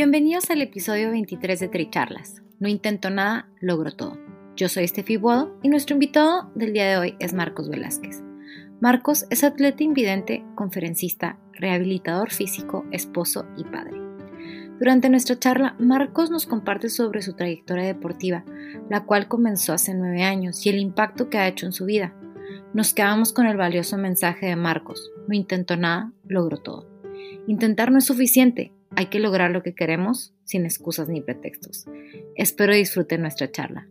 Bienvenidos al episodio 23 de Tricharlas. No intento nada, logro todo. Yo soy Estefi Bodo y nuestro invitado del día de hoy es Marcos Velázquez. Marcos es atleta invidente, conferencista, rehabilitador físico, esposo y padre. Durante nuestra charla, Marcos nos comparte sobre su trayectoria deportiva, la cual comenzó hace nueve años y el impacto que ha hecho en su vida. Nos quedamos con el valioso mensaje de Marcos, no intento nada, logro todo. Intentar no es suficiente, hay que lograr lo que queremos sin excusas ni pretextos. Espero disfruten nuestra charla.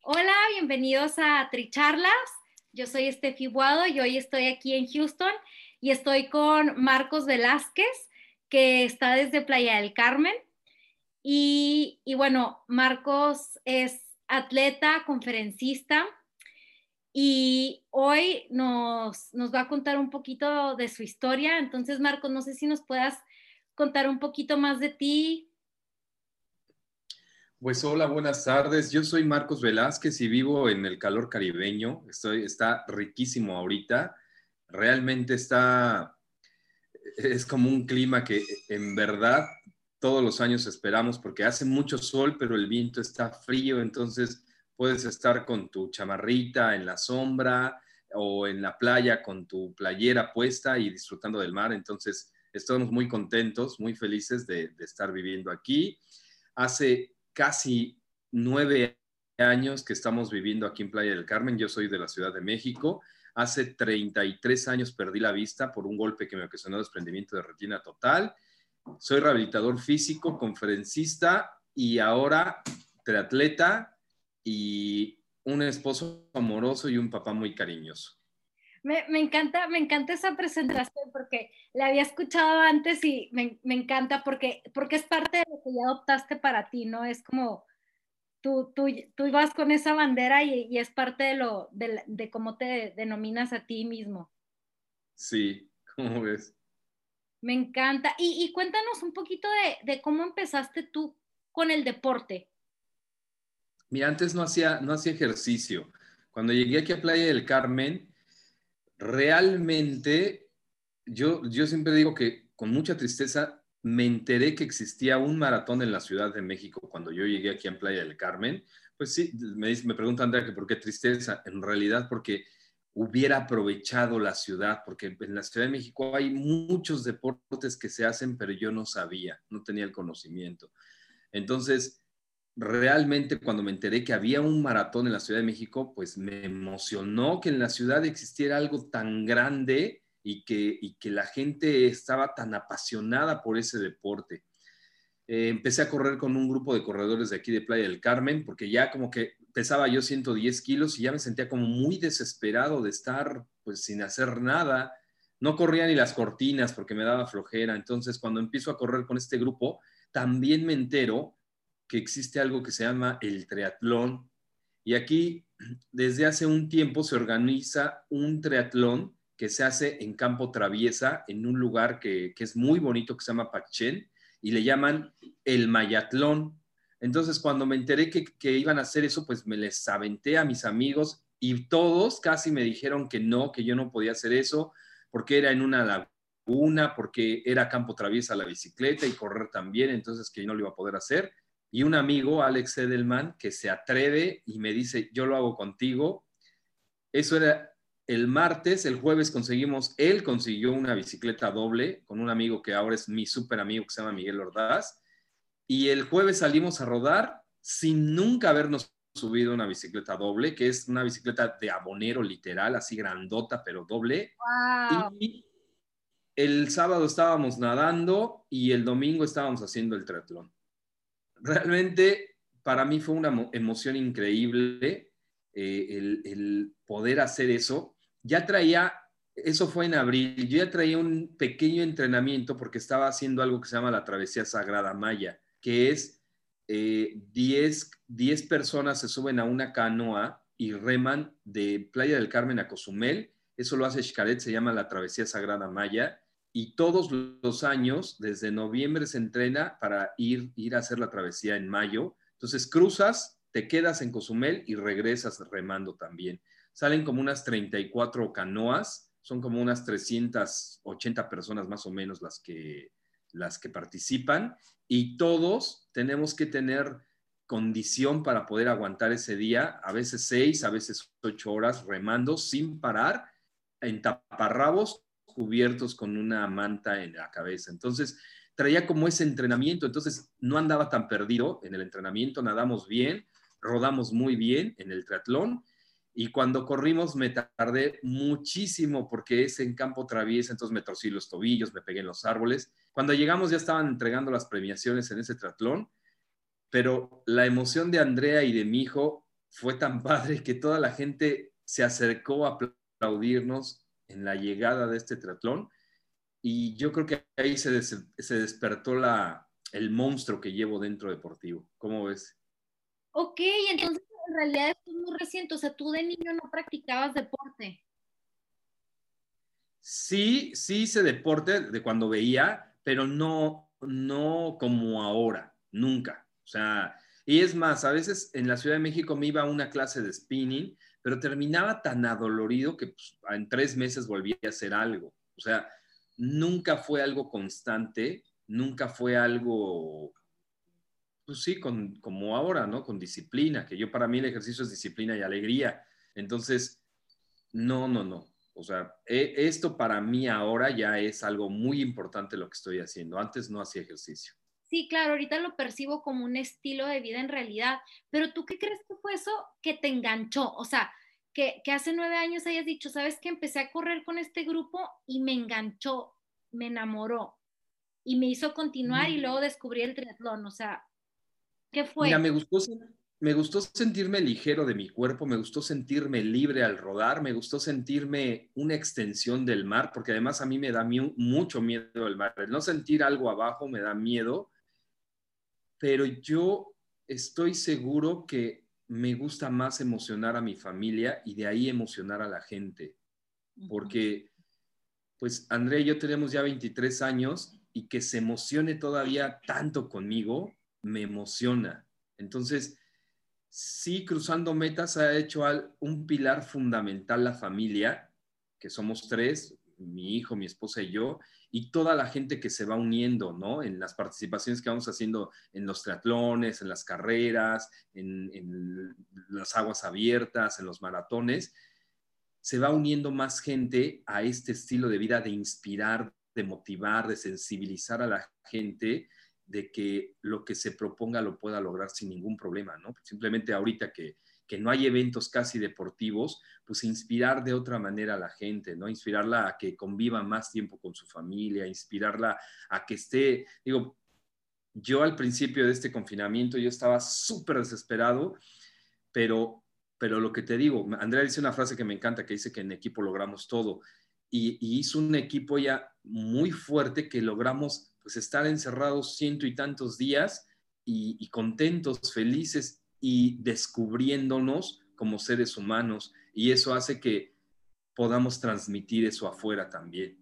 Hola, bienvenidos a Tricharlas. Yo soy Estefi Buado y hoy estoy aquí en Houston y estoy con Marcos Velázquez, que está desde Playa del Carmen. Y, y bueno, Marcos es atleta, conferencista, y hoy nos, va a contar un poquito de su historia. Entonces, Marcos, no sé si nos puedas contar un poquito más de ti. Pues hola, buenas tardes. Yo soy Marcos Velázquez y vivo en el calor caribeño. Estoy, está riquísimo ahorita. Realmente está, es como un clima que en verdad todos los años esperamos porque hace mucho sol, pero el viento está frío, entonces puedes estar con tu chamarrita en la sombra o en la playa con tu playera puesta y disfrutando del mar. Entonces, estamos muy contentos, muy felices de, estar viviendo aquí. Hace casi nueve años que estamos viviendo aquí en Playa del Carmen. Yo soy de la Ciudad de México. Hace 33 años perdí la vista por un golpe que me ocasionó desprendimiento de retina total. Soy rehabilitador físico, conferencista y ahora triatleta y un esposo amoroso y un papá muy cariñoso. Me, encanta, me encanta esa presentación porque la había escuchado antes y me, encanta porque, porque es parte de lo que ya adoptaste para ti, ¿no? Es como tú, tú, tú vas con esa bandera y, es parte de, lo, de, cómo te denominas a ti mismo. Sí, ¿cómo ves? Me encanta. Y, cuéntanos un poquito de, de cómo empezaste tú con el deporte. Mira, antes no hacía, no hacía ejercicio. Cuando llegué aquí a Playa del Carmen, realmente yo, yo siempre digo que con mucha tristeza me enteré que existía un maratón en la Ciudad de México cuando yo llegué aquí a Playa del Carmen. Pues sí, me, me pregunta Andrea que por qué tristeza. En realidad porque hubiera aprovechado la ciudad, porque en la Ciudad de México hay muchos deportes que se hacen, pero yo no sabía, no tenía el conocimiento. Entonces, realmente cuando me enteré que había un maratón en la Ciudad de México, pues me emocionó que en la ciudad existiera algo tan grande y que, que la gente estaba tan apasionada por ese deporte. Eh, empecé a correr con un grupo de corredores de aquí de Playa del Carmen, porque ya como que pesaba yo 110 kilos y ya me sentía como muy desesperado de estar pues sin hacer nada. No corría ni las cortinas porque me daba flojera. Entonces cuando empiezo a correr con este grupo, también me entero que existe algo que se llama el triatlón. Y aquí, desde hace un tiempo, se organiza un triatlón que se hace en campo traviesa, en un lugar que, es muy bonito, que se llama Pachén, y le llaman el Mayatlón. Entonces, cuando me enteré que, que iban a hacer eso, pues me les aventé a mis amigos y todos casi me dijeron que no, que yo no podía hacer eso, porque era en una laguna, porque era campo traviesa la bicicleta y correr también, entonces que yo no lo iba a poder hacer y un amigo, Alex Edelman, que se atreve y me dice, yo lo hago contigo. Eso era el martes, el jueves conseguimos, él consiguió una bicicleta doble con un amigo que ahora es mi súper amigo que se llama Miguel Ordaz. Y el jueves salimos a rodar sin nunca habernos subido una bicicleta doble, que es una bicicleta de abonero literal, así grandota, pero doble. Y el sábado estábamos nadando y el domingo estábamos haciendo el triatlón. Realmente para mí fue una emoción increíble eh, el, poder hacer eso ya traía, eso fue en abril, yo ya traía un pequeño entrenamiento porque estaba haciendo algo que se llama la Travesía Sagrada Maya, que es 10 eh, personas se suben a una canoa y reman de Playa del Carmen a Cozumel. Eso lo hace Xcaret, se llama la Travesía Sagrada Maya. Y todos los años, desde noviembre, se entrena para ir, ir a hacer la travesía en mayo. Entonces cruzas, te quedas en Cozumel y regresas remando también salen como unas 34 canoas, son como unas 380 personas más o menos las que, las que participan y todos tenemos que tener condición para poder aguantar ese día, a veces seis, a veces ocho horas remando sin parar en taparrabos cubiertos con una manta en la cabeza. Entonces, traía como ese entrenamiento, entonces no andaba tan perdido en el entrenamiento, nadamos bien, rodamos muy bien en el triatlón y cuando corrimos me tardé muchísimo porque es en campo traviesa, entonces me torcí los tobillos, me pegué en los árboles. Cuando llegamos ya estaban entregando las premiaciones en ese triatlón, pero la emoción de Andrea y de mi hijo fue tan padre que toda la gente se acercó a aplaudirnos en la llegada de este triatlón y yo creo que ahí se, se despertó la, el monstruo que llevo dentro deportivo. ¿Cómo ves? Ok, entonces en realidad es muy reciente, o sea, tú de niño no practicabas deporte. Sí, sí hice deporte de cuando veía, pero no, no como ahora, nunca. O sea, y es más, a veces en la Ciudad de México me iba a una clase de spinning, pero terminaba tan adolorido que pues, en tres meses volvía a hacer algo. O sea, nunca fue algo constante, nunca fue algo pues sí, con, como ahora, ¿no? Con disciplina, que yo para mí el ejercicio es disciplina y alegría. Entonces, no, no, no. O sea, e, esto para mí ahora ya es algo muy importante lo que estoy haciendo. Antes no hacía ejercicio. Sí, claro, ahorita lo percibo como un estilo de vida en realidad, pero tú qué crees que fue eso que te enganchó? O sea, que, que hace nueve años hayas dicho, sabes que empecé a correr con este grupo y me enganchó, me enamoró y me hizo continuar y mm. luego descubrí el triatlón. O sea, ¿Qué fue? Mira, me gustó, me gustó sentirme ligero de mi cuerpo, me gustó sentirme libre al rodar, me gustó sentirme una extensión del mar, porque además a mí me da mucho miedo el mar. El no sentir algo abajo me da miedo, pero yo estoy seguro que me gusta más emocionar a mi familia y de ahí emocionar a la gente, porque pues Andrea y yo tenemos ya 23 años y que se emocione todavía tanto conmigo, me emociona. Entonces, sí, cruzando metas ha hecho un pilar fundamental la familia, que somos tres, mi hijo, mi esposa y yo, y toda la gente que se va uniendo, ¿no? En las participaciones que vamos haciendo en los triatlones, en las carreras, en, las aguas abiertas, en los maratones, se va uniendo más gente a este estilo de vida de inspirar, de motivar, de sensibilizar a la gente de que lo que se proponga lo pueda lograr sin ningún problema, ¿no? Simplemente ahorita que, no hay eventos casi deportivos, pues inspirar de otra manera a la gente, ¿no? Inspirarla a que conviva más tiempo con su familia, inspirarla a que esté, digo, yo al principio de este confinamiento yo estaba súper desesperado, pero, pero lo que te digo, Andrea dice una frase que me encanta, que dice que en equipo logramos todo, y, y hizo un equipo ya muy fuerte que logramos pues estar encerrados ciento y tantos días y, contentos, felices y descubriéndonos como seres humanos. Y eso hace que podamos transmitir eso afuera también.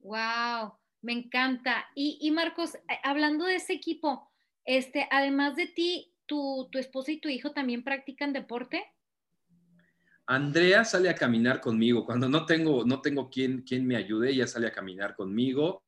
Wow, me encanta. Y, Marcos, eh, hablando de ese equipo, este, además de ti, tu, tu esposa y tu hijo también practican deporte. Andrea sale a caminar conmigo. Cuando no tengo, no tengo quien, quien me ayude, ella sale a caminar conmigo.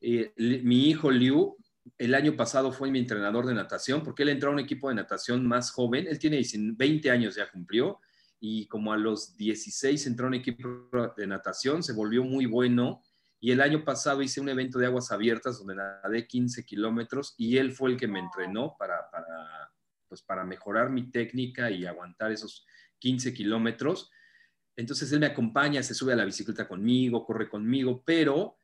Eh, mi hijo Liu, el año pasado fue mi entrenador de natación, porque él entró a un equipo de natación más joven, él tiene 20 años ya cumplió, y como a los 16 entró en equipo de natación, se volvió muy bueno y el año pasado hice un evento de aguas abiertas donde nadé 15 kilómetros y él fue el que me entrenó para, para, pues para mejorar mi técnica y aguantar esos 15 kilómetros. Entonces él me acompaña, se sube a la bicicleta conmigo, corre conmigo, pero,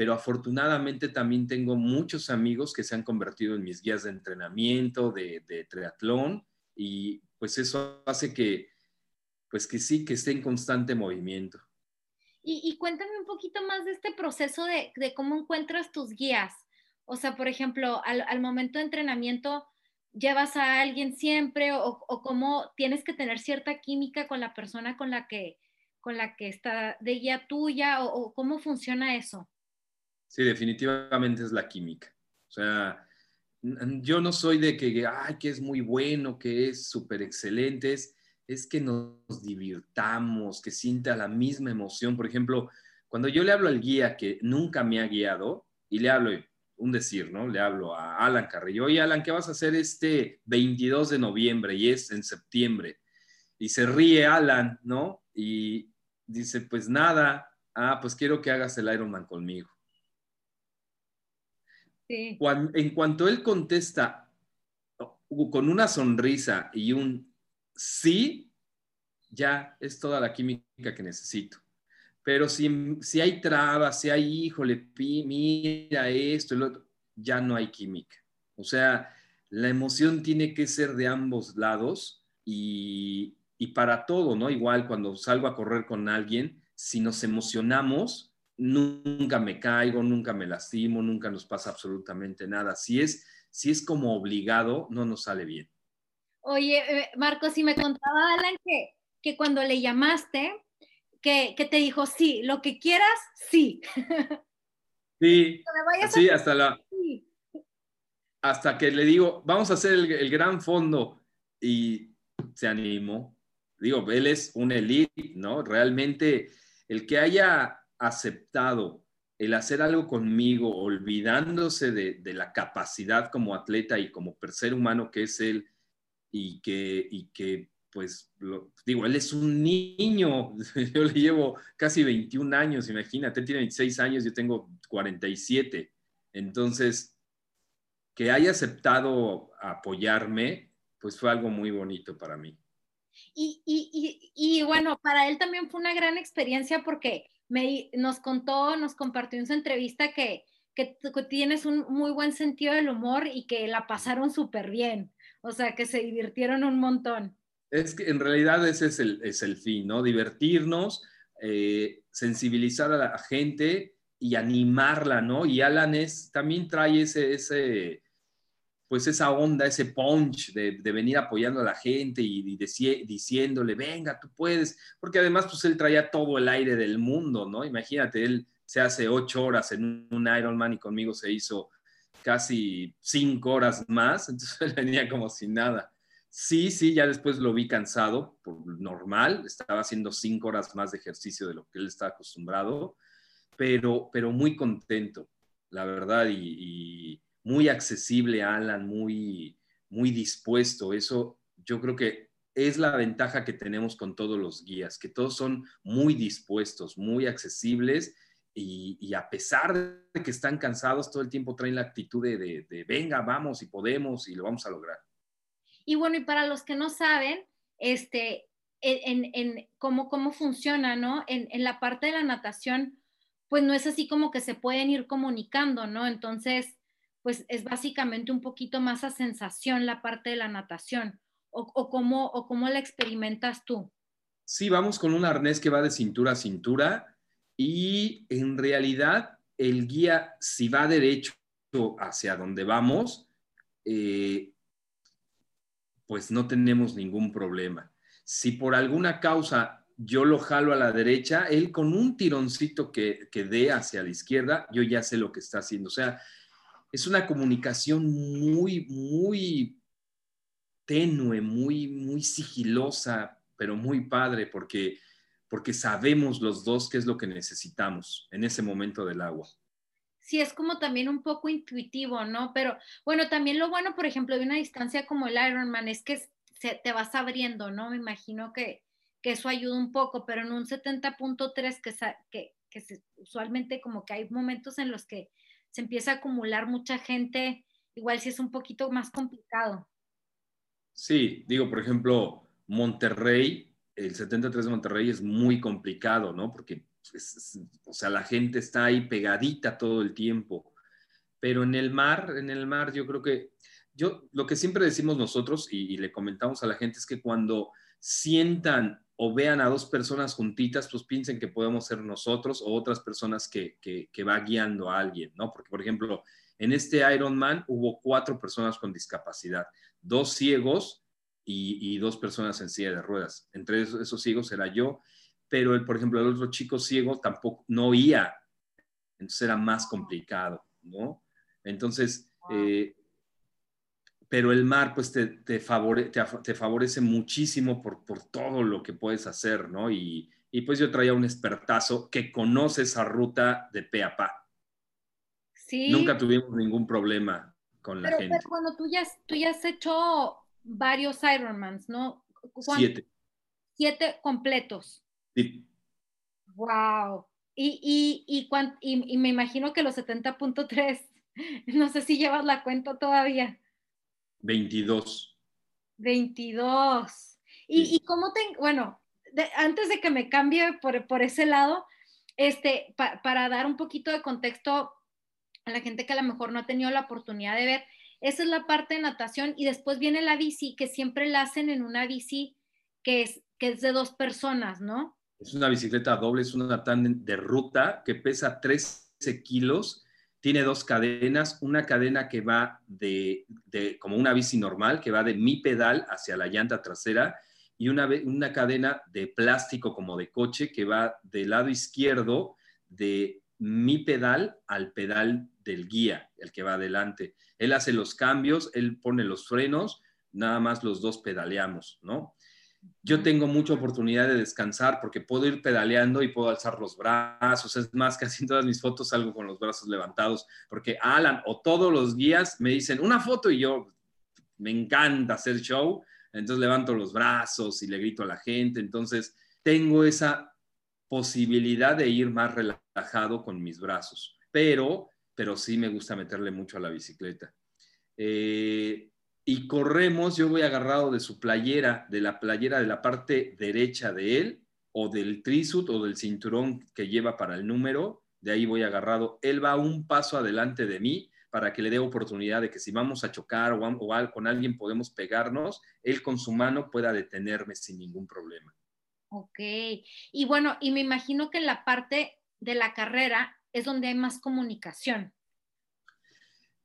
pero afortunadamente también tengo muchos amigos que se han convertido en mis guías de entrenamiento, de, triatlón, y pues eso hace que, pues que sí, que esté en constante movimiento. Y, cuéntame un poquito más de este proceso de, cómo encuentras tus guías. O sea, por ejemplo, al, momento de entrenamiento, ¿llevas a alguien siempre o, cómo tienes que tener cierta química con la persona con la que, con la que está de guía tuya o, cómo funciona eso? Sí, definitivamente es la química. O sea, yo no soy de que, ay, que es muy bueno, que es súper excelente, es es que nos divirtamos, que sienta la misma emoción. Por ejemplo, cuando yo le hablo al guía que nunca me ha guiado y le hablo, un decir, ¿no? Le hablo a Alan Carrillo, oye Alan, ¿qué vas a hacer este 22 de noviembre y es en septiembre? Y se ríe Alan, ¿no? Y dice, pues nada, ah, pues quiero que hagas el Ironman conmigo. En cuanto él contesta con una sonrisa y un sí, ya es toda la química que necesito. Pero si, si hay trabas, si hay, híjole, mira esto, el otro, ya no hay química. O sea, la emoción tiene que ser de ambos lados y, y para todo, ¿no? Igual cuando salgo a correr con alguien, si nos emocionamos, nunca me caigo, nunca me lastimo, nunca nos pasa absolutamente nada. Si es, si es como obligado, no nos sale bien. Oye, eh, Marco, si me contaba Alan que, que cuando le llamaste, que, te dijo, sí, lo que quieras, sí. Sí, sí, hasta la... Hasta que le digo, vamos a hacer el, gran fondo y se animó. Digo, él es un elite, ¿no? Realmente el que haya aceptado el hacer algo conmigo, olvidándose de, la capacidad como atleta y como ser humano que es él, y que, y que pues, digo, él es un niño, yo le llevo casi 21 años, imagínate, él tiene 26 años, yo tengo 47. Entonces, que haya aceptado apoyarme, pues fue algo muy bonito para mí. Y, y, y, bueno, para él también fue una gran experiencia porque me, nos contó, nos compartió en su entrevista que, que, tienes un muy buen sentido del humor y que la pasaron súper bien. O sea, que se divirtieron un montón. Es que en realidad ese es el, es el fin, ¿no? Divertirnos, eh, sensibilizar a la gente y animarla, ¿no? Y Alan es, también trae ese, pues esa onda, ese punch de, venir apoyando a la gente y, diciéndole, venga, tú puedes, porque además pues él traía todo el aire del mundo, ¿no? Imagínate, él se hace ocho horas en un Ironman y conmigo se hizo casi cinco horas más, entonces él venía como sin nada. Sí, sí, ya después lo vi cansado, por normal, estaba haciendo cinco horas más de ejercicio de lo que él estaba acostumbrado, pero, pero muy contento, la verdad, y, muy accesible, Alan, muy, muy dispuesto. Eso yo creo que es la ventaja que tenemos con todos los guías, que todos son muy dispuestos, muy accesibles y, a pesar de que están cansados, todo el tiempo traen la actitud de, venga, vamos y podemos y lo vamos a lograr. Y bueno, y para los que no saben, este, en, cómo, cómo funciona, ¿no? En, en, la parte de la natación, pues no es así como que se pueden ir comunicando, ¿no? Entonces, pues es básicamente un poquito más a sensación la parte de la natación. O, o, cómo, ¿O cómo la experimentas tú? Sí, vamos con un arnés que va de cintura a cintura y en realidad el guía, si va derecho hacia donde vamos, eh, pues no tenemos ningún problema. Si por alguna causa yo lo jalo a la derecha, él con un tironcito que, que dé hacia la izquierda, yo ya sé lo que está haciendo. O sea, es una comunicación muy, muy tenue, muy, muy sigilosa, pero muy padre, porque porque sabemos los dos qué es lo que necesitamos en ese momento del agua. Sí, es como también un poco intuitivo, ¿no? Pero bueno, también lo bueno, por ejemplo, de una distancia como el Ironman es que se, te vas abriendo, ¿no? Me imagino que, que eso ayuda un poco, pero en un 70.3 que, que, que usualmente como que hay momentos en los que se empieza a acumular mucha gente, igual si es un poquito más complicado. Sí, digo, por ejemplo, Monterrey, el 73 de Monterrey es muy complicado, ¿no? Porque, o sea, la gente está ahí pegadita todo el tiempo. Pero en el mar, en el mar yo creo que, yo, lo que siempre decimos nosotros y, y le comentamos a la gente es que cuando sientan o vean a dos personas juntitas, pues piensen que podemos ser nosotros o otras personas que, que, va guiando a alguien, ¿no? Porque, por ejemplo, en este Ironman hubo cuatro personas con discapacidad, dos ciegos y, dos personas en silla de ruedas. Entre esos, ciegos era yo, pero, el, por ejemplo, el otro chico ciego tampoco, no oía, entonces era más complicado, ¿no? Entonces, eh, pero el mar pues te, te, favorece muchísimo por, por, todo lo que puedes hacer, ¿no? Y, y, pues yo traía un expertazo que conoce esa ruta de pe a pa. Sí. Nunca tuvimos ningún problema con la gente. Pero cuando tú ya, tú ya has hecho varios Ironmans, ¿no? Siete. Siete completos. Sí. Wow. Y, y, y, y me imagino que los 70.3, no sé si llevas la cuenta todavía. 22. 22. ¿Y, y cómo te, bueno, antes de que me cambie por, por ese lado, este, para dar un poquito de contexto a la gente que a lo mejor no ha tenido la oportunidad de ver, esa es la parte de natación y después viene la bici, que siempre la hacen en una bici que es, que es de dos personas, ¿no? Es una bicicleta doble, es una tándem de ruta que pesa 13 kilos tiene dos cadenas, una cadena que va de, como una bici normal, que va de mi pedal hacia la llanta trasera, y una, una cadena de plástico como de coche que va del lado izquierdo de mi pedal al pedal del guía, el que va adelante. Él hace los cambios, él pone los frenos, nada más los dos pedaleamos, ¿no? Yo tengo mucha oportunidad de descansar porque puedo ir pedaleando y puedo alzar los brazos. Es más, casi en todas mis fotos salgo con los brazos levantados porque Alan o todos los guías me dicen una foto y yo me encanta hacer show. Entonces levanto los brazos y le grito a la gente. Entonces tengo esa posibilidad de ir más relajado con mis brazos. Pero, pero sí me gusta meterle mucho a la bicicleta. Eh, y corremos, yo voy agarrado de su playera, de la playera de la parte derecha de él, o del trisut o del cinturón que lleva para el número, de ahí voy agarrado. Él va un paso adelante de mí para que le dé oportunidad de que si vamos a chocar o, o con alguien podemos pegarnos, él con su mano pueda detenerme sin ningún problema. Ok, y bueno, y me imagino que en la parte de la carrera es donde hay más comunicación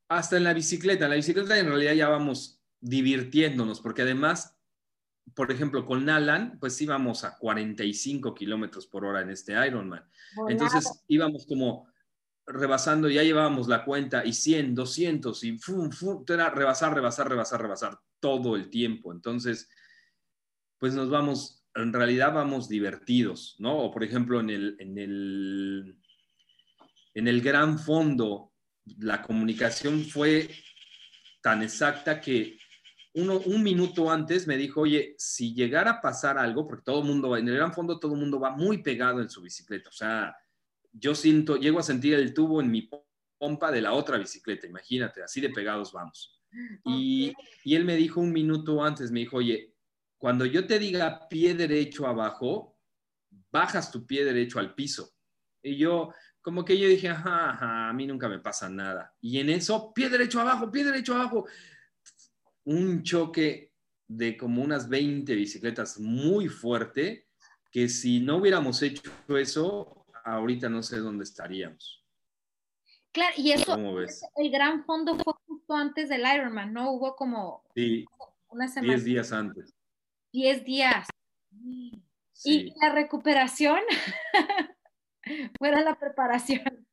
hasta en la bicicleta. En la bicicleta en realidad ya vamos divirtiéndonos, porque además, por ejemplo, con Alan, pues íbamos a 45 kilómetros por hora en este Ironman. Entonces íbamos como rebasando, ya llevábamos la cuenta y 100, 200 y fum, fum, era rebasar, rebasar, rebasar, rebasar todo el tiempo. Entonces, pues nos vamos, en realidad vamos divertidos, ¿no? O por ejemplo, en el, en el, en el gran fondo la comunicación fue tan exacta que uno, un minuto antes me dijo, oye, si llegara a pasar algo, porque todo el mundo, en el gran fondo todo el mundo va muy pegado en su bicicleta, o sea, yo siento, llego a sentir el tubo en mi pompa de la otra bicicleta, imagínate, así de pegados vamos. Y, y él me dijo un minuto antes, me dijo, oye, cuando yo te diga pie derecho abajo, bajas tu pie derecho al piso. Y yo, como que yo dije, ajá, a mí nunca me pasa nada. Y en eso, pie derecho abajo, pie derecho abajo. Un choque de como unas 20 bicicletas muy fuerte, que si no hubiéramos hecho eso, ahorita no sé dónde estaríamos. Claro, y eso, el gran fondo fue justo antes del Ironman, ¿no? Hubo como sí, una semana. 10 días antes. 10 días. Y la recuperación. fuera la preparación?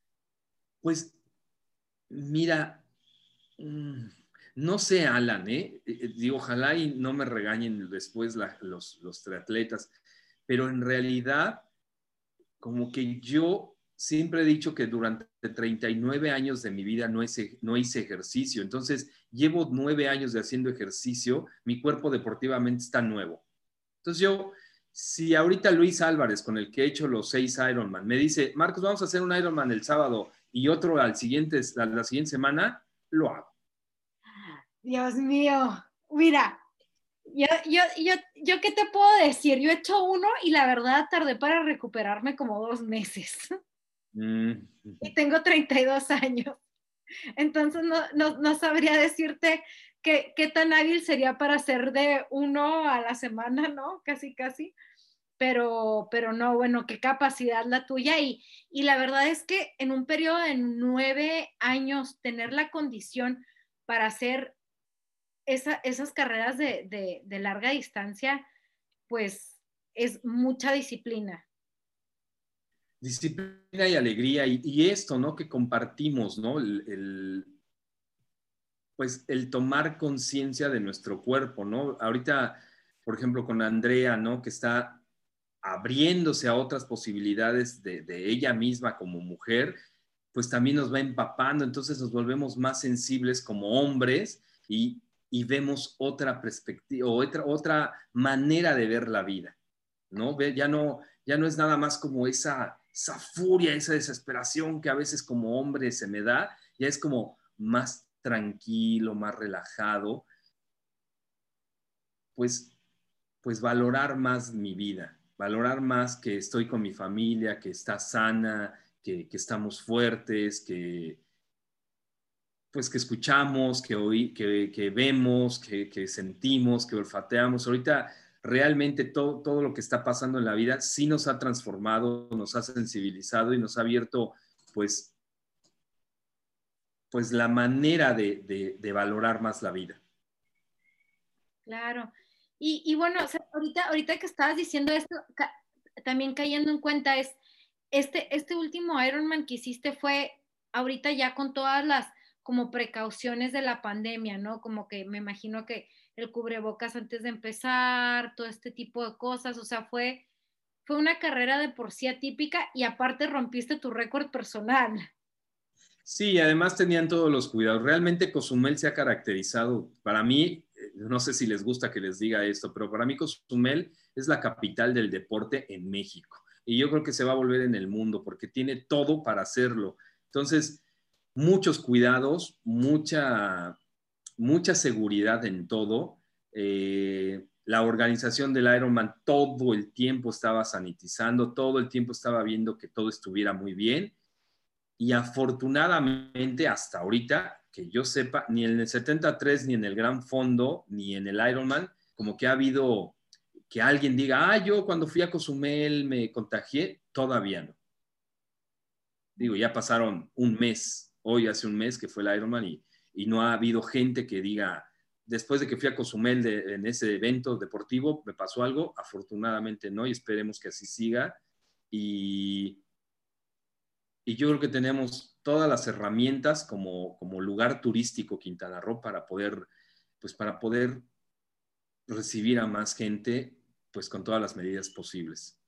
Pues, mira, mm, no sé, Alan, ¿eh? eh, eh digo, ojalá y no me regañen después los, los triatletas, pero en realidad, como que yo siempre he dicho que durante 39 años de mi vida no hice, no hice ejercicio, entonces llevo nueve años de haciendo ejercicio, mi cuerpo deportivamente está nuevo. Entonces yo si ahorita Luis Álvarez, con el que he hecho los seis Ironman, me dice, Marcos, vamos a hacer un Ironman el sábado y otro al siguiente, la siguiente semana, lo hago. Dios mío, mira, yo, yo, yo, yo, ¿qué te puedo decir? Yo he hecho uno y la verdad tardé para recuperarme como dos meses. Mm. Y tengo 32 años. Entonces no, no, no sabría decirte qué, qué, tan hábil sería para hacer de uno a la semana, ¿no? Casi, casi. Pero, pero no, bueno, qué capacidad la tuya. Y, y la verdad es que en un periodo de nueve años, tener la condición para hacer esas carreras de, larga distancia, pues es mucha disciplina. Disciplina y alegría y, esto, ¿no? Que compartimos, ¿no? El, pues el tomar conciencia de nuestro cuerpo, ¿no? Ahorita, por ejemplo, con Andrea, ¿no? Que está abriéndose a otras posibilidades de, de ella misma como mujer, pues también nos va empapando, entonces nos volvemos más sensibles como hombres y, y vemos otra perspectiva, otra, otra manera de ver la vida, ¿no? Ya no, ya no es nada más como esa, esa furia, esa desesperación que a veces como hombre se me da, ya es como más tranquilo, más relajado, pues, pues valorar más mi vida, valorar más que estoy con mi familia, que está sana, que, que estamos fuertes, que, pues que escuchamos, que, oí, que, vemos, que, sentimos, que olfateamos. Ahorita realmente todo, todo lo que está pasando en la vida sí nos ha transformado, nos ha sensibilizado y nos ha abierto pues, pues la manera de, valorar más la vida. Claro. Y, bueno, ahorita, ahorita que estabas diciendo esto, también cayendo en cuenta es, este, este último Ironman que hiciste fue ahorita ya con todas las como precauciones de la pandemia, ¿no? Como que me imagino que el cubrebocas antes de empezar, todo este tipo de cosas, o sea, fue, fue una carrera de por sí atípica y aparte rompiste tu récord personal. Sí, además tenían todos los cuidados. Realmente Cozumel se ha caracterizado, para mí, eh, no sé si les gusta que les diga esto, pero para mí Cozumel es la capital del deporte en México. Y yo creo que se va a volver en el mundo porque tiene todo para hacerlo. Entonces, muchos cuidados, mucha, mucha seguridad en todo. Eh, la organización del Ironman todo el tiempo estaba sanitizando, todo el tiempo estaba viendo que todo estuviera muy bien. Y afortunadamente hasta ahorita, que yo sepa, ni en el 73, ni en el Gran Fondo, ni en el Ironman, como que ha habido que alguien diga, ah, yo cuando fui a Cozumel me contagié, todavía no. Digo, ya pasaron un mes hoy hace un mes que fue el Ironman y, y no ha habido gente que diga, después de que fui a Cozumel en ese evento deportivo, me pasó algo, afortunadamente no, y esperemos que así siga. Y, y yo creo que tenemos todas las herramientas como, como lugar turístico Quintana Roo para poder, pues para poder recibir a más gente, pues con todas las medidas posibles.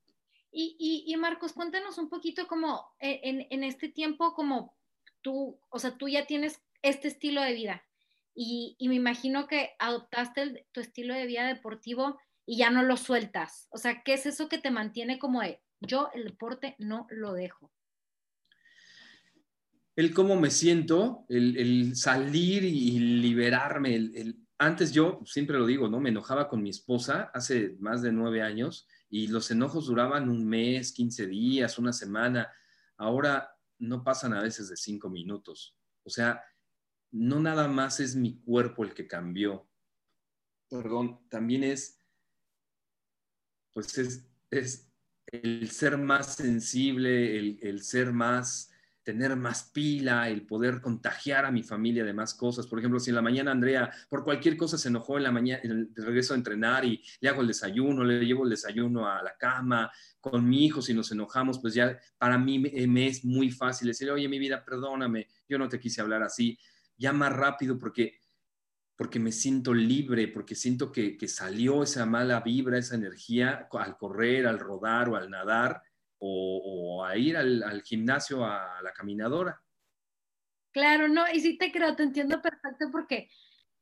Y, y, Marcos, cuéntanos un poquito como eh, en, en, este tiempo, como tú, o sea, tú ya tienes este estilo de vida y, me imagino que adoptaste tu estilo de vida deportivo y ya no lo sueltas. O sea, ¿qué es eso que te mantiene como de, yo el deporte no lo dejo? El cómo me siento, el, salir y liberarme. El, antes yo, siempre lo digo, ¿no? Me enojaba con mi esposa hace más de nueve años y los enojos duraban un mes, 15 días, una semana. Ahora no pasan a veces de cinco minutos. O sea, no nada más es mi cuerpo el que cambió. Perdón, también es, pues es, el ser más sensible, el, el ser más tener más pila, el poder contagiar a mi familia de más cosas. Por ejemplo, si en la mañana Andrea por cualquier cosa se enojó en la mañana, en el regreso a entrenar y le hago el desayuno, le llevo el desayuno a la cama, con mi hijo si nos enojamos, pues ya para mí me, es muy fácil decir, oye, mi vida, perdóname, yo no te quise hablar así, ya más rápido porque porque me siento libre, porque siento que, que salió esa mala vibra, esa energía al correr, al rodar o al nadar, o, a ir al, gimnasio a la caminadora. Claro, no, y sí te creo, te entiendo perfecto porque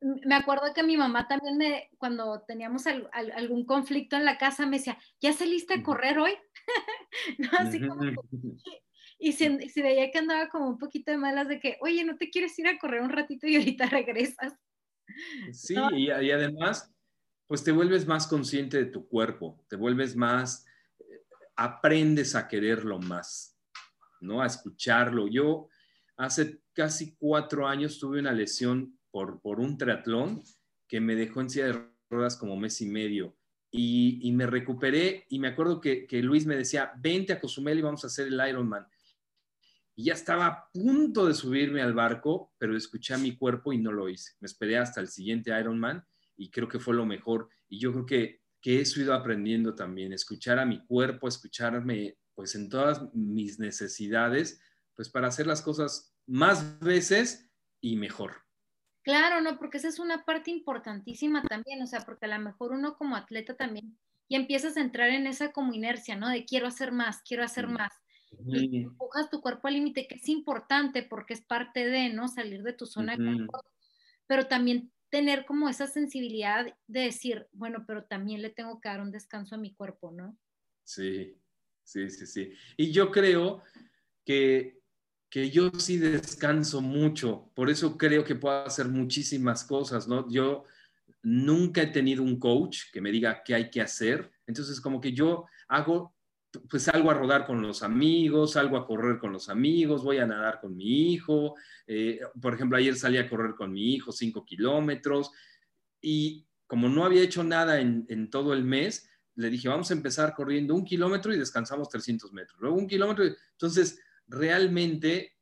me acuerdo que mi mamá también me, cuando teníamos algún conflicto en la casa, me decía, ¿ya saliste a correr hoy? ¿No? Así como y si, veía que andaba como un poquito de malas de que, oye, ¿no te quieres ir a correr un ratito y ahorita regresas? Sí, y, además, pues te vuelves más consciente de tu cuerpo, te vuelves más, aprendes a quererlo más, ¿no? A escucharlo. Yo hace casi cuatro años tuve una lesión por, por un triatlón que me dejó en silla de ruedas como mes y medio. Y, me recuperé y me acuerdo que, que, Luis me decía, vente a Cozumel y vamos a hacer el Ironman. Y ya estaba a punto de subirme al barco, pero escuché a mi cuerpo y no lo hice. Me esperé hasta el siguiente Ironman y creo que fue lo mejor. Y yo creo que, que eso he ido aprendiendo también, escuchar a mi cuerpo, escucharme pues en todas mis necesidades, pues para hacer las cosas más veces y mejor. Claro, no, porque esa es una parte importantísima también, o sea, porque a lo mejor uno como atleta también y empiezas a entrar en esa como inercia, ¿no? De quiero hacer más, quiero hacer más. Y empujas tu cuerpo al límite, que es importante porque es parte de, ¿no? Salir de tu zona de confort, pero también tener como esa sensibilidad de decir, bueno, pero también le tengo que dar un descanso a mi cuerpo, ¿no? Sí, sí, sí, sí. Y yo creo que que yo sí descanso mucho, por eso creo que puedo hacer muchísimas cosas, ¿no? Yo nunca he tenido un coach que me diga qué hay que hacer, entonces como que yo hago, pues salgo a rodar con los amigos, salgo a correr con los amigos, voy a nadar con mi hijo, eh, por ejemplo, ayer salí a correr con mi hijo cinco kilómetros y como no había hecho nada en, en todo el mes, le dije, vamos a empezar corriendo un kilómetro y descansamos 300 metros, luego un kilómetro, entonces realmente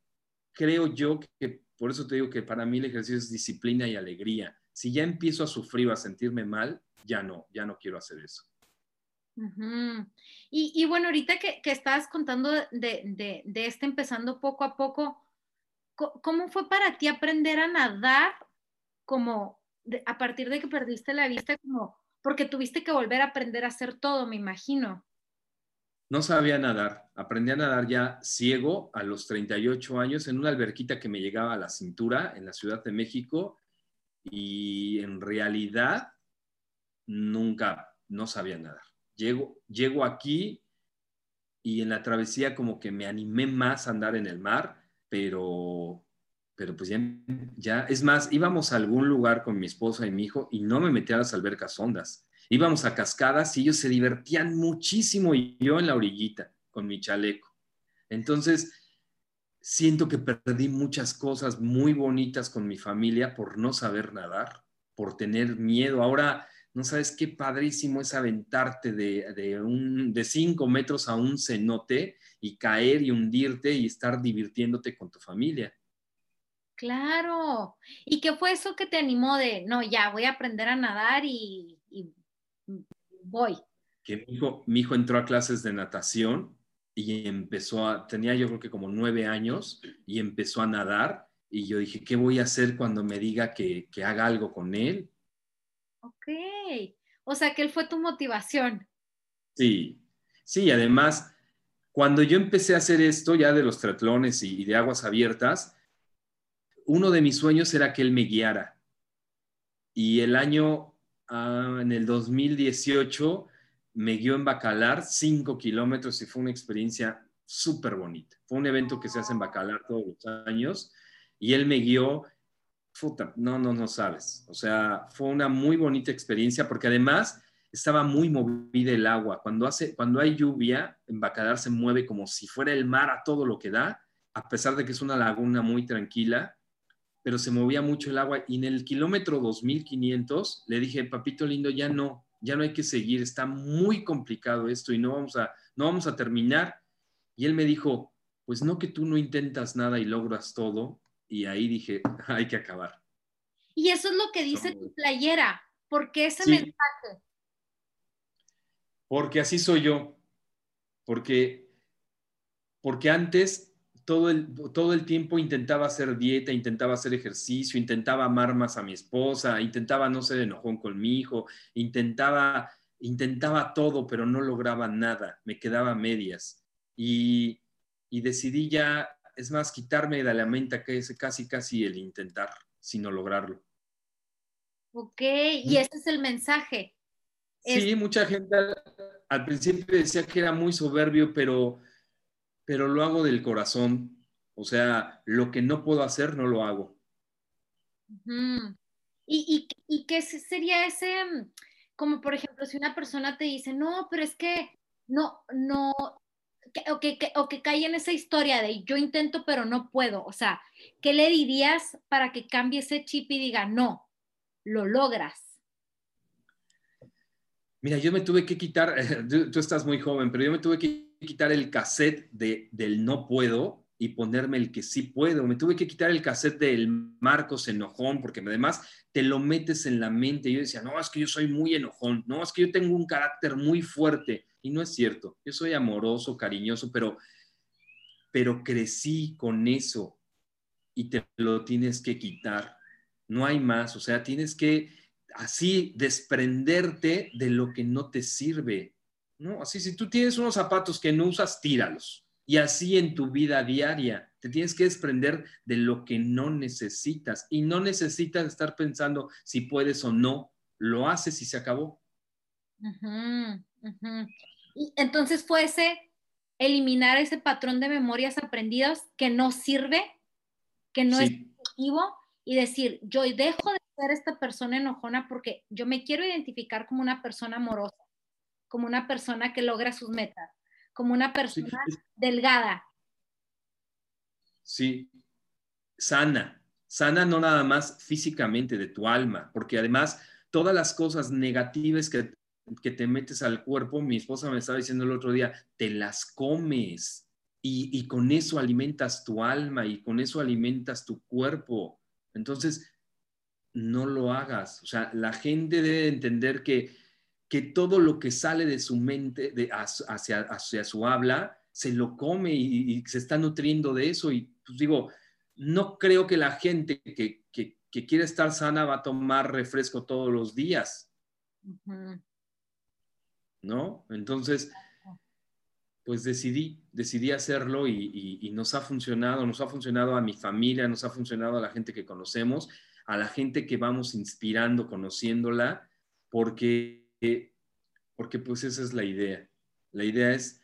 creo yo que, por eso te digo que para mí el ejercicio es disciplina y alegría. Si ya empiezo a sufrir o a sentirme mal, ya no, ya no quiero hacer eso. Y, bueno, ahorita que, estabas contando de, de, este empezando poco a poco, ¿cómo fue para ti aprender a nadar como a partir de que perdiste la vista, como porque tuviste que volver a aprender a hacer todo, me imagino? No sabía nadar. Aprendí a nadar ya ciego a los 38 años en una alberquita que me llegaba a la cintura en la Ciudad de México y en realidad nunca, no sabía nadar. Llego, llego aquí y en la travesía como que me animé más a andar en el mar, pero, pero pues ya, ya, es más, íbamos a algún lugar con mi esposa y mi hijo y no me metí a las albercas hondas íbamos a cascadas y ellos se divertían muchísimo y yo en la orillita con mi chaleco. Entonces, siento que perdí muchas cosas muy bonitas con mi familia por no saber nadar, por tener miedo. Ahora, no sabes qué padrísimo es aventarte de, de, un, de cinco metros a un cenote y caer y hundirte y estar divirtiéndote con tu familia. Claro. ¿Y qué fue eso que te animó de, no, ya voy a aprender a nadar y voy. Que mi hijo, mi hijo entró a clases de natación y empezó a, tenía yo creo que como nueve años y empezó a nadar y yo dije, ¿qué voy a hacer cuando me diga que, que haga algo con él? Ok, o sea que él fue tu motivación. Sí, sí, además, cuando yo empecé a hacer esto ya de los triatlones y, de aguas abiertas, uno de mis sueños era que él me guiara. Y el año Ah, en el 2018 me guió en Bacalar 5 kilómetros y fue una experiencia súper bonita. Fue un evento que se hace en Bacalar todos los años y él me guió, no, no, no sabes. O sea, fue una muy bonita experiencia porque además estaba muy movida el agua. Cuando, hace, cuando hay lluvia, en Bacalar se mueve como si fuera el mar a todo lo que da, a pesar de que es una laguna muy tranquila pero se movía mucho el agua y en el kilómetro 2500 le dije, papito lindo, ya no, ya no hay que seguir, está muy complicado esto y no vamos a, no vamos a terminar. Y él me dijo, pues no que tú no intentas nada y logras todo. Y ahí dije, hay que acabar. Y eso es lo que dice tu playera. ¿Por qué ese mensaje? Porque así soy yo. Porque, porque antes todo el, todo el tiempo intentaba hacer dieta, intentaba hacer ejercicio, intentaba amar más a mi esposa, intentaba no ser enojón con mi hijo, intentaba, intentaba todo, pero no lograba nada, me quedaba a medias. Y, y decidí ya, es más, quitarme de la mente que es casi, casi el intentar, sino lograrlo. Ok, y ese es el mensaje. Sí, mucha gente al, principio decía que era muy soberbio, pero, pero lo hago del corazón. O sea, lo que no puedo hacer, no lo hago. ¿Y, y, qué sería ese, como por ejemplo, si una persona te dice, no, pero es que no, no, o, que, o que cae en esa historia de yo intento pero no puedo, o sea, ¿qué le dirías para que cambie ese chip y diga, no, lo logras? Mira, yo me tuve que quitar, tú, estás muy joven, pero yo me tuve que quitar el cassette de, del no puedo y ponerme el que sí puedo. Me tuve que quitar el cassette del Marcos enojón, porque además te lo metes en la mente. Yo decía, no, es que yo soy muy enojón, no, es que yo tengo un carácter muy fuerte. Y no es cierto, yo soy amoroso, cariñoso, pero, pero crecí con eso y te lo tienes que quitar. No hay más, o sea, tienes que así desprenderte de lo que no te sirve. ¿no? Así, si tú tienes unos zapatos que no usas, tíralos. Y así en tu vida diaria, te tienes que desprender de lo que no necesitas. Y no necesitas estar pensando si puedes o no. Lo haces y se acabó. Y entonces fue ese eliminar ese patrón de memorias aprendidas que no sirve, que no es efectivo, y decir, yo dejo de ser esta persona enojona porque yo me quiero identificar como una persona amorosa, como una persona que logra sus metas, como una persona delgada. Sí, sana, sana no nada más físicamente de tu alma, porque además todas las cosas negativas que, que te metes al cuerpo, mi esposa me estaba diciendo el otro día, te las comes y, y con eso alimentas tu alma y con eso alimentas tu cuerpo. Entonces, no lo hagas. O sea, la gente debe entender que, que todo lo que sale de su mente de, hacia, hacia su habla, se lo come y, se está nutriendo de eso. Y pues digo, no creo que la gente que, que, quiere estar sana va a tomar refresco todos los días. ¿No? Entonces, pues decidí, decidí hacerlo y, nos ha funcionado, nos ha funcionado a mi familia, nos ha funcionado a la gente que conocemos, a la gente que vamos inspirando, conociéndola, porque, porque pues esa es la idea. La idea es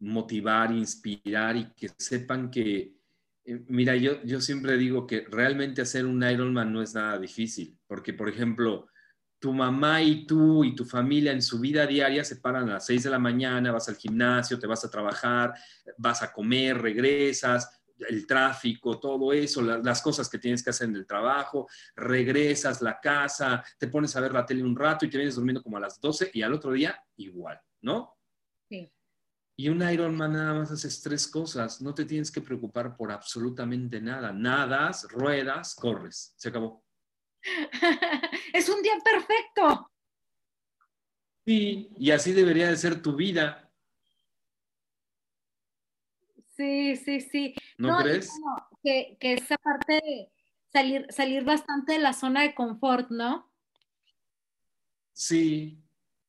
motivar, inspirar y que sepan que, eh, mira, yo, yo siempre digo que realmente hacer un Ironman no es nada difícil, porque por ejemplo, tu mamá y tú y tu familia en su vida diaria se paran a las 6 de la mañana, vas al gimnasio, te vas a trabajar, vas a comer, regresas, el tráfico, todo eso, las cosas que tienes que hacer en el trabajo, regresas la casa, te pones a ver la tele un rato y te vienes durmiendo como a las 12 y al otro día igual, ¿no? Sí. Y un Ironman nada más haces tres cosas, no te tienes que preocupar por absolutamente nada, nadas, ruedas, corres, se acabó. es un día perfecto. Sí, y así debería de ser tu vida. Sí, sí, sí. ¿No, crees? que, esa parte de salir, salir bastante de la zona de confort, ¿no? Sí,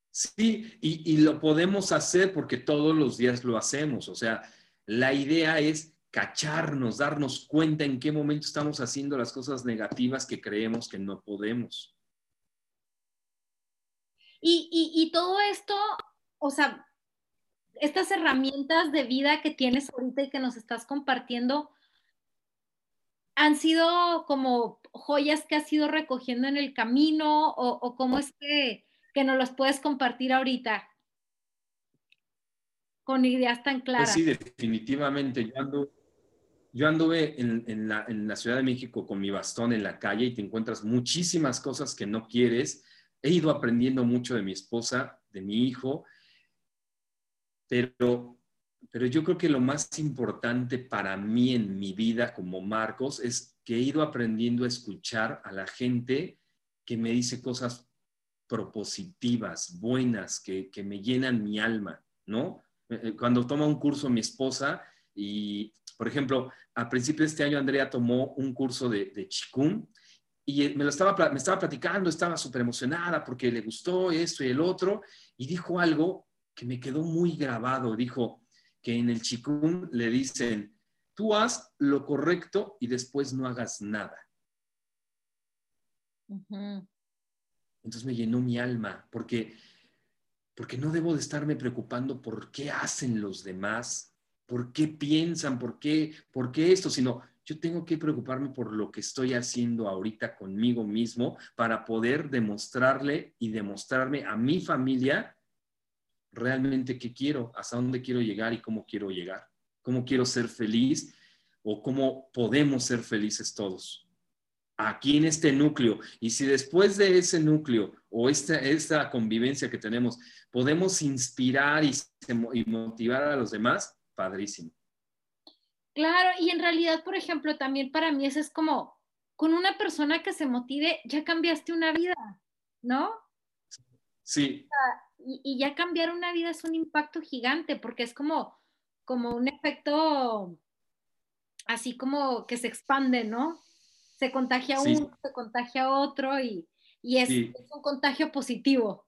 sí, y, y lo podemos hacer porque todos los días lo hacemos. O sea, la idea es cacharnos, darnos cuenta en qué momento estamos haciendo las cosas negativas que creemos que no podemos. Y, todo esto, o sea, estas herramientas de vida que tienes ahorita y que nos estás compartiendo, han sido como joyas que has ido recogiendo en el camino o, cómo es que, que nos las puedes compartir ahorita con ideas tan pues claras. sí, definitivamente. Yo ando, yo anduve en, la, Ciudad de México con mi bastón en la calle y te encuentras muchísimas cosas que no quieres. He ido aprendiendo mucho de mi esposa, de mi hijo, pero, pero yo creo que lo más importante para mí en mi vida como Marcos es que he ido aprendiendo a escuchar a la gente que me dice cosas propositivas, buenas, que, que me llenan mi alma, ¿no? Eh, eh, cuando toma un curso mi esposa y por ejemplo, a principio de este año Andrea tomó un curso de, de y me lo estaba, me estaba platicando, estaba súper emocionada porque le gustó esto y el otro, y dijo algo que me quedó muy grabado. Dijo que en el Chikun le dicen, tú haz lo correcto y después no hagas nada. entonces me llenó mi alma, porque, porque no debo de estarme preocupando por qué hacen los demás, por qué piensan, por qué, por qué esto, sino yo tengo que preocuparme por lo que estoy haciendo ahorita conmigo mismo para poder demostrarle y demostrarme a mi familia realmente qué quiero, hasta dónde quiero llegar y cómo quiero llegar, cómo quiero ser feliz o cómo podemos ser felices todos aquí en este núcleo. Y si después de ese núcleo o esta, esta convivencia que tenemos podemos inspirar y, y motivar a los demás, padrísimo. Claro, y en realidad, por ejemplo, también para mí eso es como, con una persona que se motive, ya cambiaste una vida, ¿no? Sí. Y, y ya cambiar una vida es un impacto gigante, porque es como, como un efecto así como que se expande, ¿no? se contagia uno, se contagia otro y, es, un contagio positivo.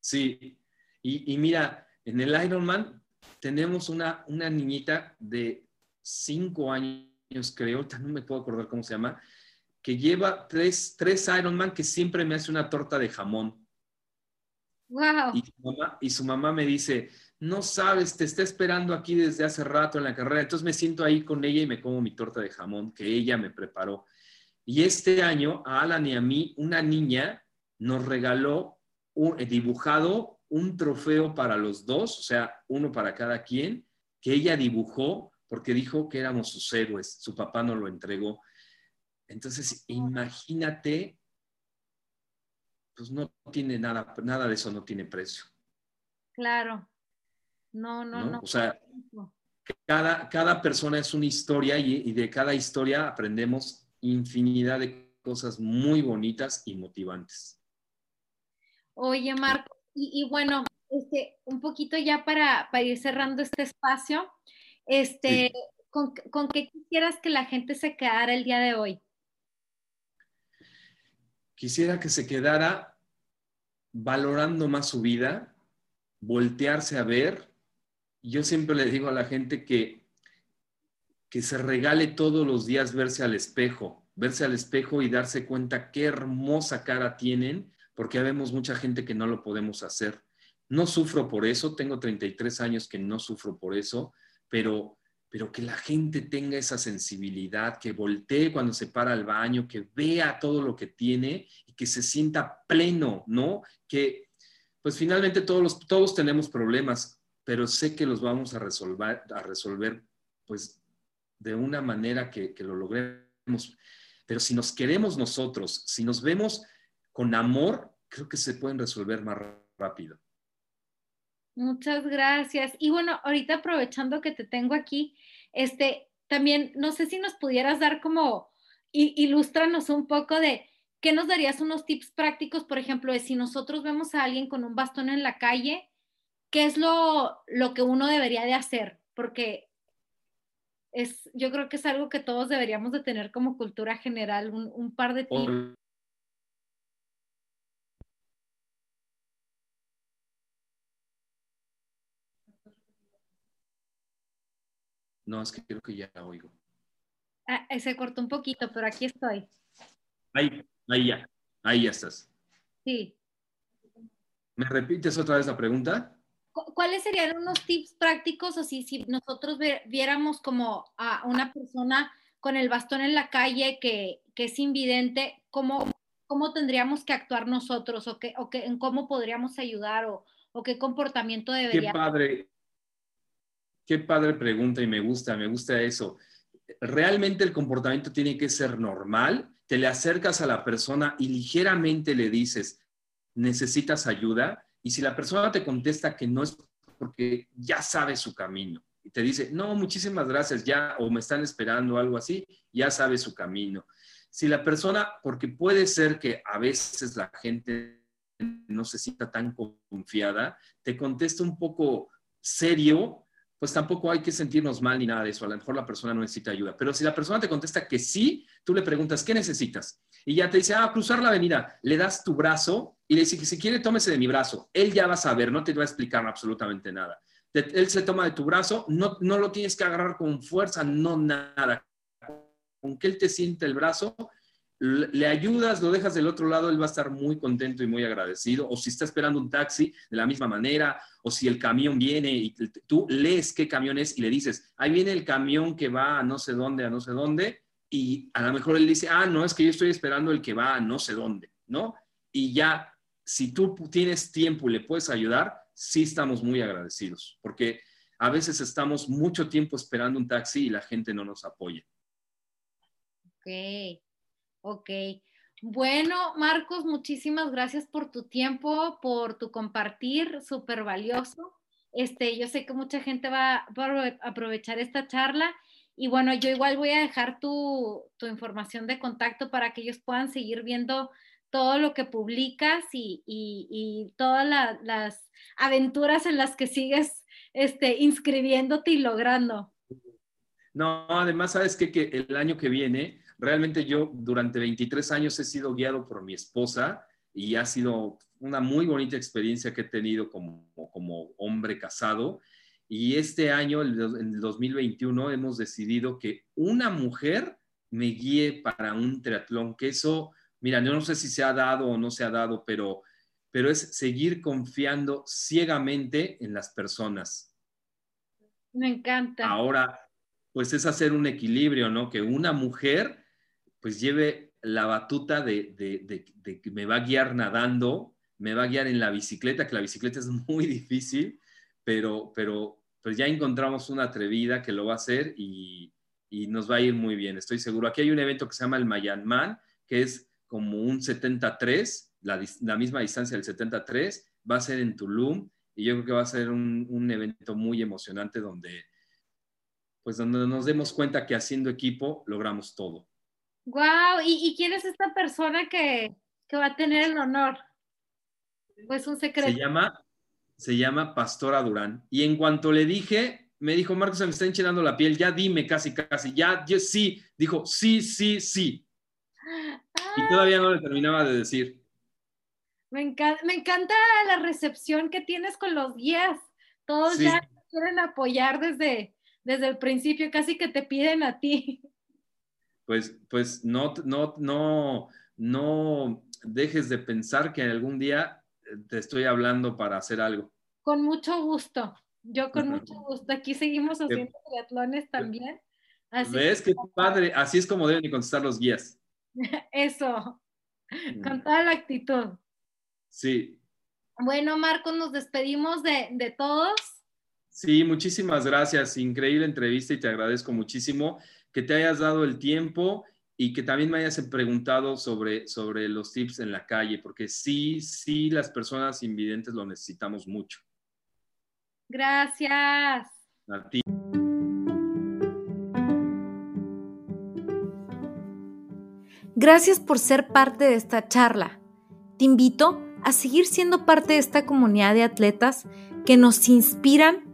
Sí, y, mira, en el Ironman tenemos una, una niñita de cinco años, creo, no me puedo acordar cómo se llama, que lleva tres, tres Ironman que siempre me hace una torta de jamón. Wow. Y, y su mamá me dice, no sabes, te está esperando aquí desde hace rato en la carrera. Entonces me siento ahí con ella y me como mi torta de jamón que ella me preparó. Y este año a Alan y a mí, una niña nos regaló un, eh, dibujado un trofeo para los dos, o sea, uno para cada quien, que ella dibujó porque dijo que éramos sus héroes. Su papá nos lo entregó. Entonces, imagínate, pues no tiene nada, nada de eso no tiene precio. Claro. No, no, no. O sea, cada, cada persona es una historia y de cada historia aprendemos infinidad de cosas muy bonitas y motivantes. Oye, Marco, y, bueno, este, un poquito ya para, ir cerrando este espacio, este, ¿con, ¿con, qué quisieras que la gente se quedara el día de hoy? Quisiera que se quedara valorando más su vida, voltearse a ver. Yo siempre le digo a la gente que que se regale todos los días verse al espejo, verse al espejo y darse cuenta qué hermosa cara tienen, porque vemos mucha gente que no lo podemos hacer. No sufro por eso, tengo 33 años que no sufro por eso, pero, pero que la gente tenga esa sensibilidad, que voltee cuando se para al baño, que vea todo lo que tiene y que se sienta pleno, ¿no? Que pues finalmente todos, los, todos tenemos problemas, pero sé que los vamos a resolver, a resolver pues de una manera que, lo logremos. Pero si nos queremos nosotros, si nos vemos con amor, creo que se pueden resolver más rápido. Muchas gracias. Y bueno, ahorita aprovechando que te tengo aquí, este, también no sé si nos pudieras dar como, ilústranos un poco de qué nos darías unos tips prácticos, por ejemplo, de si nosotros vemos a alguien con un bastón en la calle, ¿qué es lo, lo que uno debería de hacer? Porque es, yo creo que es algo que todos deberíamos de tener como cultura general, un, par de tips. No, es que creo que ya oigo. Ah, eh, se cortó un poquito, pero aquí estoy. Ahí, ahí ya, ahí ya estás. Sí. ¿Me repites otra vez la pregunta? ¿cuáles serían unos tips prácticos o si, si nosotros viéramos como a una persona con el bastón en la calle que, es invidente, ¿cómo, cómo tendríamos que actuar nosotros o, que, o que, en cómo podríamos ayudar o, o qué comportamiento debería? Qué padre, qué padre pregunta y me gusta, me gusta eso. Realmente el comportamiento tiene que ser normal, te le acercas a la persona y ligeramente le dices, necesitas ayuda, y si la persona te contesta que no es porque ya sabe su camino y te dice, no, muchísimas gracias, ya, o me están esperando, algo así, ya sabe su camino. Si la persona, porque puede ser que a veces la gente no se sienta tan confiada, te contesta un poco serio, pues tampoco hay que sentirnos mal ni nada de eso. A lo mejor la persona no necesita ayuda. Pero si la persona te contesta que sí, tú le preguntas, ¿qué necesitas? Y ya te dice, ah, cruzar la avenida, le das tu brazo y le dice si quiere, tómese de mi brazo. Él ya va a saber, no te va a explicar absolutamente nada. Él se toma de tu brazo, no, no lo tienes que agarrar con fuerza, no nada. Con que él te siente el brazo, le ayudas, lo dejas del otro lado, él va a estar muy contento y muy agradecido. O si está esperando un taxi de la misma manera, o si el camión viene y tú lees qué camión es y le dices, ahí viene el camión que va a no sé dónde, a no sé dónde, y a lo mejor él dice, ah, no, es que yo estoy esperando el que va a no sé dónde, ¿no? Y ya, si tú tienes tiempo y le puedes ayudar, sí estamos muy agradecidos, porque a veces estamos mucho tiempo esperando un taxi y la gente no nos apoya. Ok, ok. Bueno, Marcos, muchísimas gracias por tu tiempo, por tu compartir, súper valioso. Este, yo sé que mucha gente va a aprovechar esta charla y bueno, yo igual voy a dejar tu, información de contacto para que ellos puedan seguir viendo todo lo que publicas y, todas las aventuras en las que sigues este, inscribiéndote y logrando. No, además, sabes que el año que viene, realmente yo durante 23 años he sido guiado por mi esposa y ha sido una muy bonita experiencia que he tenido como, como hombre casado y este año, en el 2021, hemos decidido que una mujer me guíe para un triatlón, que eso, mira, yo no sé si se ha dado o no se ha dado, pero, pero es seguir confiando ciegamente en las personas. Me encanta. Ahora, pues es hacer un equilibrio, ¿no? Que una mujer pues lleve la batuta de, de, de que me va a guiar nadando, me va a guiar en la bicicleta, que la bicicleta es muy difícil, pero, pero, pero ya encontramos una atrevida que lo va a hacer y, y nos va a ir muy bien, estoy seguro. Aquí hay un evento que se llama el Mayanman, que es como un 73, la, la, misma distancia del 73, va a ser en Tulum y yo creo que va a ser un, un evento muy emocionante donde, pues donde nos demos cuenta que haciendo equipo logramos todo. Wow, ¿y, y quién es esta persona que, que va a tener el honor? Pues un secreto. Se llama se llama Pastora Durán. Y en cuanto le dije, me dijo, Marcos, se me está enchinando la piel, ya dime casi, casi, ya, yo sí, dijo, sí, sí, sí. Y todavía no le terminaba de decir. Me encanta, me encanta la recepción que tienes con los guías. Todos ya quieren apoyar desde, desde el principio, casi que te piden a ti. Pues, pues no, no, no, no dejes de pensar que algún día te estoy hablando para hacer algo. Con mucho gusto. Yo con mucho gusto. Aquí seguimos haciendo triatlones también. ¿Ves qué padre? Así es como deben contestar los guías. Eso. Mm. Con toda la actitud. Sí. Bueno, Marcos, nos despedimos de, de todos. Sí, muchísimas gracias. Increíble entrevista y te agradezco muchísimo que te hayas dado el tiempo y que también me hayas preguntado sobre, sobre los tips en la calle, porque sí, sí, las personas invidentes lo necesitamos mucho. Gracias. A ti. Gracias por ser parte de esta charla. Te invito a seguir siendo parte de esta comunidad de atletas que nos inspiran